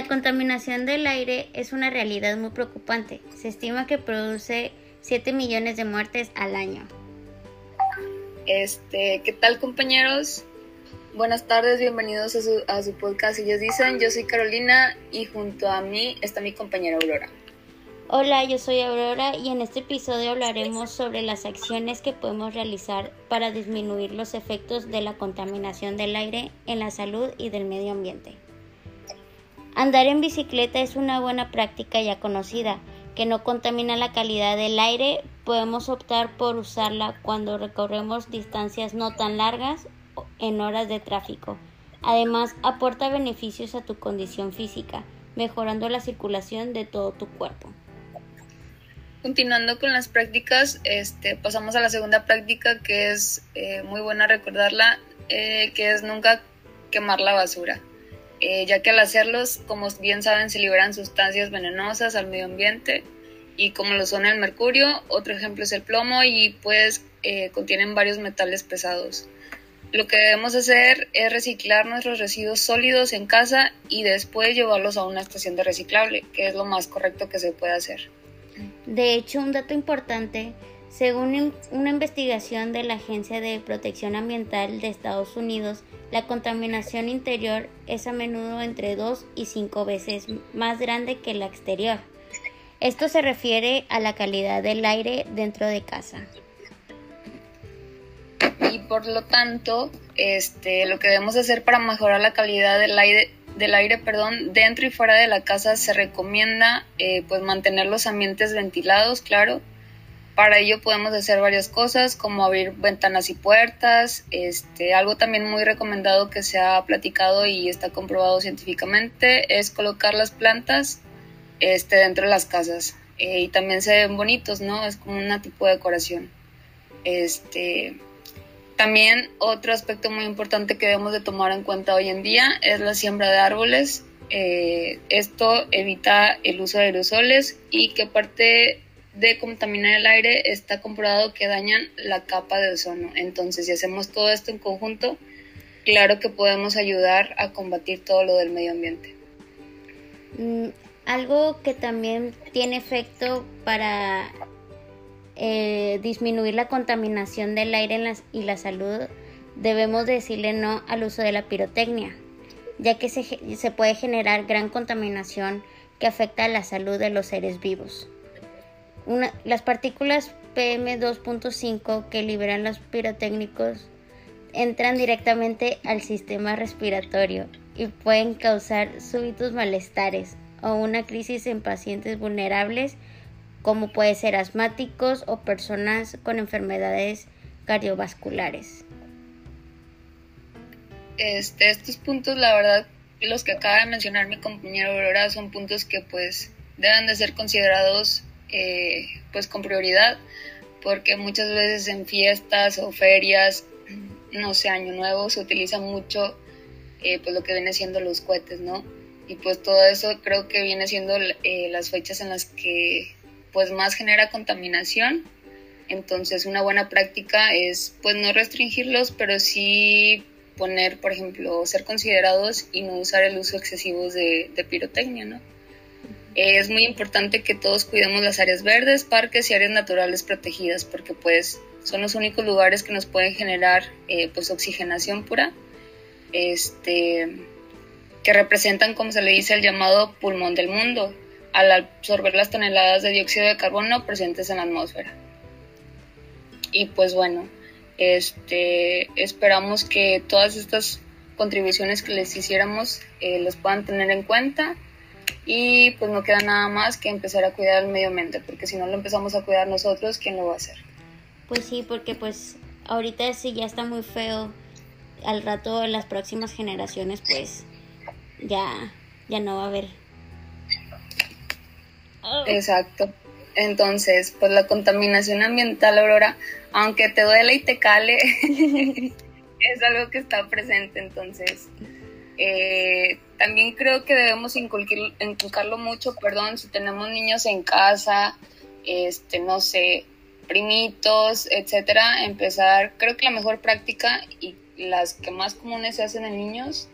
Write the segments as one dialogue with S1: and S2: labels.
S1: La contaminación del aire es una realidad muy preocupante. Se estima que produce 7 millones de muertes al año.
S2: Este, ¿qué tal compañeros? Buenas tardes, bienvenidos a su, a su podcast Ellos Dicen, yo soy Carolina y junto a mí está mi compañera Aurora.
S1: Hola, yo soy Aurora y en este episodio hablaremos sobre las acciones que podemos realizar para disminuir los efectos de la contaminación del aire en la salud y del medio ambiente. Andar en bicicleta es una buena práctica ya conocida, que no contamina la calidad del aire. Podemos optar por usarla cuando recorremos distancias no tan largas en horas de tráfico. Además, aporta beneficios a tu condición física, mejorando la circulación de todo tu cuerpo.
S2: Continuando con las prácticas, este, pasamos a la segunda práctica que es eh, muy buena recordarla, eh, que es nunca quemar la basura. Eh, ya que al hacerlos, como bien saben, se liberan sustancias venenosas al medio ambiente y como lo son el mercurio, otro ejemplo es el plomo y pues eh, contienen varios metales pesados. Lo que debemos hacer es reciclar nuestros residuos sólidos en casa y después llevarlos a una estación de reciclable, que es lo más correcto que se puede hacer.
S1: De hecho, un dato importante, según una investigación de la Agencia de Protección Ambiental de Estados Unidos, la contaminación interior es a menudo entre 2 y 5 veces más grande que la exterior. Esto se refiere a la calidad del aire dentro de casa.
S2: Y por lo tanto, este, lo que debemos hacer para mejorar la calidad del aire, del aire perdón, dentro y fuera de la casa se recomienda eh, pues mantener los ambientes ventilados, claro, para ello podemos hacer varias cosas como abrir ventanas y puertas. Este, algo también muy recomendado que se ha platicado y está comprobado científicamente es colocar las plantas este, dentro de las casas. Eh, y también se ven bonitos, ¿no? Es como una tipo de decoración. Este, también otro aspecto muy importante que debemos de tomar en cuenta hoy en día es la siembra de árboles. Eh, esto evita el uso de aerosoles y que parte de contaminar el aire está comprobado que dañan la capa de ozono. Entonces, si hacemos todo esto en conjunto, claro que podemos ayudar a combatir todo lo del medio ambiente.
S1: Mm, algo que también tiene efecto para eh, disminuir la contaminación del aire y la salud, debemos decirle no al uso de la pirotecnia, ya que se, se puede generar gran contaminación que afecta a la salud de los seres vivos las partículas PM2.5 que liberan los pirotécnicos entran directamente al sistema respiratorio y pueden causar súbitos malestares o una crisis en pacientes vulnerables como puede ser asmáticos o personas con enfermedades cardiovasculares.
S2: Este, estos puntos, la verdad, los que acaba de mencionar mi compañero Aurora, son puntos que pues deben de ser considerados eh, pues con prioridad, porque muchas veces en fiestas o ferias, no sé, año nuevo, se utiliza mucho eh, pues lo que viene siendo los cohetes, ¿no? Y pues todo eso creo que viene siendo eh, las fechas en las que pues más genera contaminación. Entonces una buena práctica es pues no restringirlos, pero sí poner, por ejemplo, ser considerados y no usar el uso excesivo de, de pirotecnia, ¿no? Es muy importante que todos cuidemos las áreas verdes, parques y áreas naturales protegidas porque pues son los únicos lugares que nos pueden generar eh, pues oxigenación pura, este, que representan como se le dice el llamado pulmón del mundo al absorber las toneladas de dióxido de carbono presentes en la atmósfera. Y pues bueno, este, esperamos que todas estas contribuciones que les hiciéramos eh, los puedan tener en cuenta y pues no queda nada más que empezar a cuidar el medio ambiente, porque si no lo empezamos a cuidar nosotros, ¿quién lo va a hacer?
S1: Pues sí, porque pues ahorita sí ya está muy feo, al rato en las próximas generaciones pues ya, ya no va a haber.
S2: Exacto. Entonces, pues la contaminación ambiental, Aurora, aunque te duele y te cale, es algo que está presente, entonces eh, también creo que debemos inculcarlo mucho, perdón, si tenemos niños en casa, este, no sé, primitos, etcétera, empezar, creo que la mejor práctica y las que más comunes se hacen en niños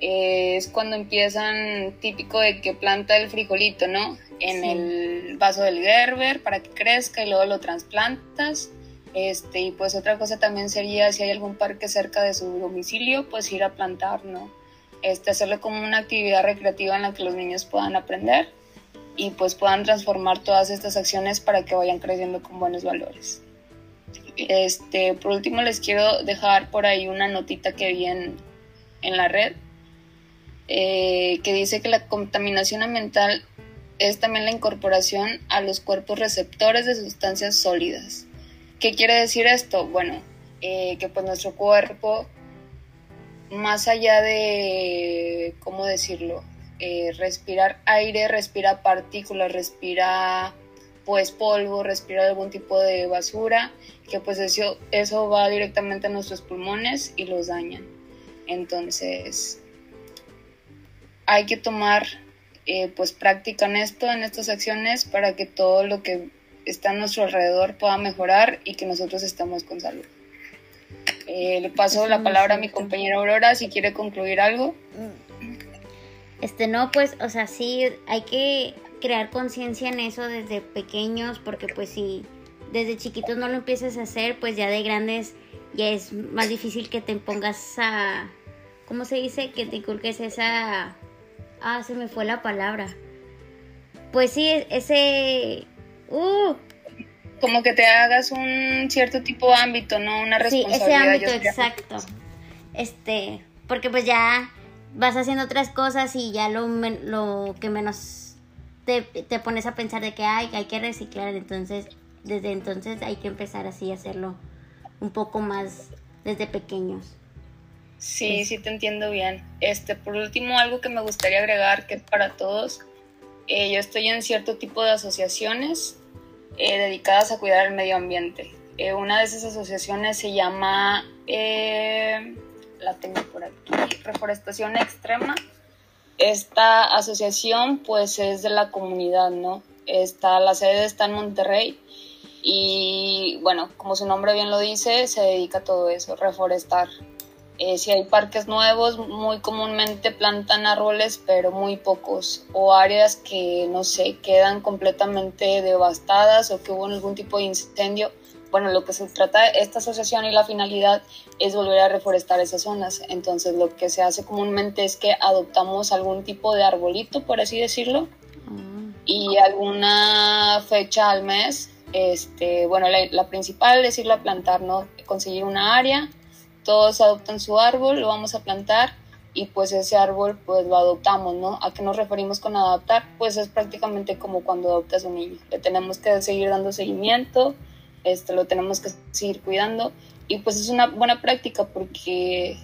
S2: es cuando empiezan típico de que planta el frijolito, ¿no? En el vaso del Gerber para que crezca y luego lo trasplantas. Este, y pues otra cosa también sería si hay algún parque cerca de su domicilio, pues ir a plantar, ¿no? Este, hacerlo como una actividad recreativa en la que los niños puedan aprender y pues puedan transformar todas estas acciones para que vayan creciendo con buenos valores. Este, por último les quiero dejar por ahí una notita que vi en, en la red eh, que dice que la contaminación ambiental es también la incorporación a los cuerpos receptores de sustancias sólidas. ¿Qué quiere decir esto? Bueno, eh, que pues nuestro cuerpo, más allá de, ¿cómo decirlo? Eh, respirar aire, respira partículas, respira pues polvo, respira algún tipo de basura, que pues eso, eso va directamente a nuestros pulmones y los dañan. Entonces, hay que tomar eh, pues práctica en esto, en estas acciones, para que todo lo que está a nuestro alrededor pueda mejorar y que nosotros estemos con salud. Eh, le paso la palabra a mi compañera Aurora si quiere concluir algo.
S1: Este no, pues, o sea, sí, hay que crear conciencia en eso desde pequeños, porque pues si desde chiquitos no lo empieces a hacer, pues ya de grandes ya es más difícil que te pongas a, ¿cómo se dice? Que te inculques esa Ah, se me fue la palabra. Pues sí, ese... Uh,
S2: como que te hagas un cierto tipo de ámbito, ¿no? Una responsabilidad.
S1: Sí, ese ámbito, exacto. Este, porque pues ya vas haciendo otras cosas y ya lo, lo que menos te, te, pones a pensar de que hay, hay que reciclar, entonces desde entonces hay que empezar así a hacerlo un poco más desde pequeños.
S2: Sí, sí te entiendo bien. Este, por último, algo que me gustaría agregar que para todos, eh, yo estoy en cierto tipo de asociaciones eh, dedicadas a cuidar el medio ambiente. Eh, una de esas asociaciones se llama, la tengo por aquí, Reforestación Extrema. Esta asociación pues es de la comunidad, ¿no? Está, la sede está en Monterrey y bueno, como su nombre bien lo dice, se dedica a todo eso, reforestar. Eh, si hay parques nuevos, muy comúnmente plantan árboles, pero muy pocos, o áreas que, no sé, quedan completamente devastadas o que hubo algún tipo de incendio. Bueno, lo que se trata de esta asociación y la finalidad es volver a reforestar esas zonas. Entonces, lo que se hace comúnmente es que adoptamos algún tipo de arbolito, por así decirlo, mm. y alguna fecha al mes. Este, bueno, la, la principal es irlo a plantar, ¿no? Conseguir una área todos adoptan su árbol, lo vamos a plantar y pues ese árbol pues lo adoptamos, ¿no? ¿A qué nos referimos con adoptar? Pues es prácticamente como cuando adoptas un niño, le tenemos que seguir dando seguimiento, este, lo tenemos que seguir cuidando y pues es una buena práctica porque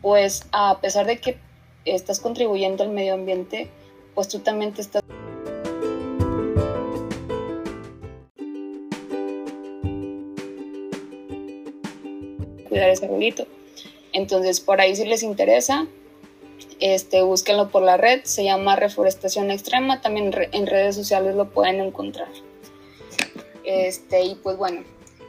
S2: pues a pesar de que estás contribuyendo al medio ambiente, pues tú también te estás cuidar ese arbolito. Entonces, por ahí si les interesa, este, búsquenlo por la red, se llama Reforestación Extrema, también en redes sociales lo pueden encontrar. Este, y pues bueno,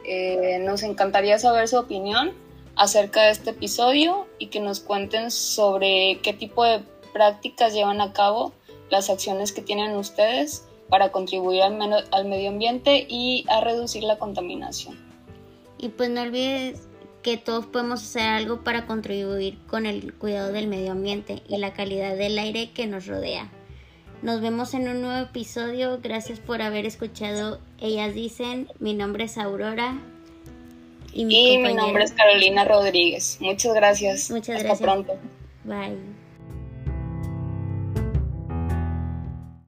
S2: eh, nos encantaría saber su opinión acerca de este episodio y que nos cuenten sobre qué tipo de prácticas llevan a cabo, las acciones que tienen ustedes para contribuir al, al medio ambiente y a reducir la contaminación.
S1: Y pues no olvides que todos podemos hacer algo para contribuir con el cuidado del medio ambiente y la calidad del aire que nos rodea. Nos vemos en un nuevo episodio. Gracias por haber escuchado Ellas Dicen. Mi nombre es Aurora.
S2: Y mi, nombre es Carolina Rodríguez. Muchas gracias.
S1: Muchas Hasta
S2: pronto.
S1: Bye.